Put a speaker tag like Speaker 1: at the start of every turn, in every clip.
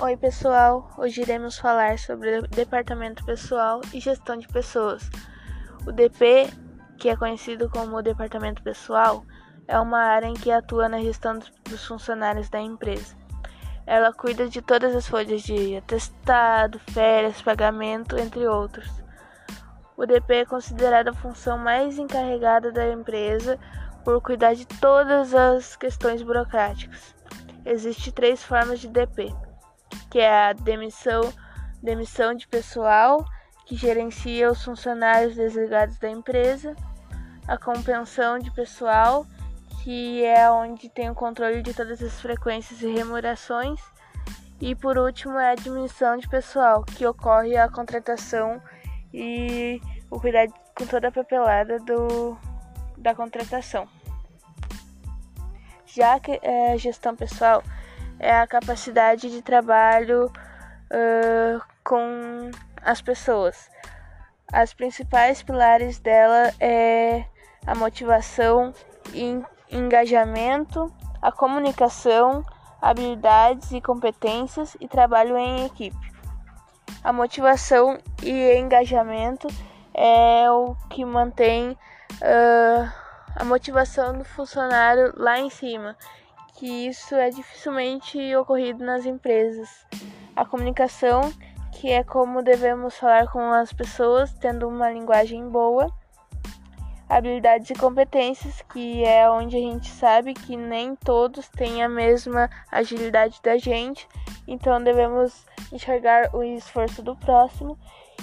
Speaker 1: Oi, pessoal! Hoje iremos falar sobre o Departamento Pessoal e Gestão de Pessoas. O DP, que é conhecido como Departamento Pessoal, é uma área em que atua na gestão dos funcionários da empresa. Ela cuida de todas as folhas de atestado, férias, pagamento, entre outros. O DP é considerada a função mais encarregada da empresa por cuidar de todas as questões burocráticas. Existem três formas de DP que é a demissão, demissão de pessoal, que gerencia os funcionários desligados da empresa, a compensão de pessoal, que é onde tem o controle de todas as frequências e remunerações, e por último é a admissão de pessoal, que ocorre a contratação e o cuidado com toda a papelada do, da contratação. Já que é, gestão pessoal é a capacidade de trabalho uh, com as pessoas. As principais pilares dela é a motivação e engajamento, a comunicação, habilidades e competências e trabalho em equipe. A motivação e engajamento é o que mantém uh, a motivação do funcionário lá em cima que isso é dificilmente ocorrido nas empresas. A comunicação, que é como devemos falar com as pessoas, tendo uma linguagem boa. Habilidades e competências, que é onde a gente sabe que nem todos têm a mesma agilidade da gente, então devemos enxergar o esforço do próximo.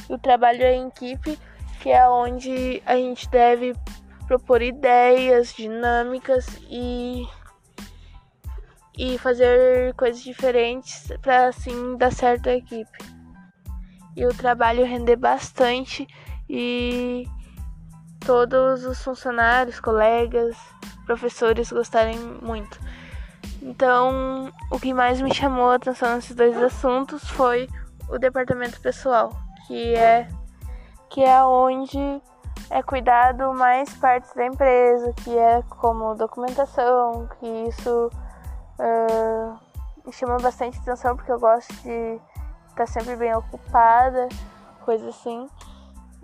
Speaker 1: E o trabalho em equipe, que é onde a gente deve propor ideias dinâmicas e e fazer coisas diferentes para assim dar certo a equipe. E o trabalho render bastante e todos os funcionários, colegas, professores gostarem muito. Então, o que mais me chamou a atenção nesses dois assuntos foi o departamento pessoal, que é que é onde é cuidado mais partes da empresa, que é como documentação, que isso Uh, me chama bastante atenção porque eu gosto de estar sempre bem ocupada, coisa assim.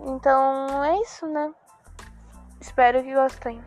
Speaker 1: Então é isso, né? Espero que gostem.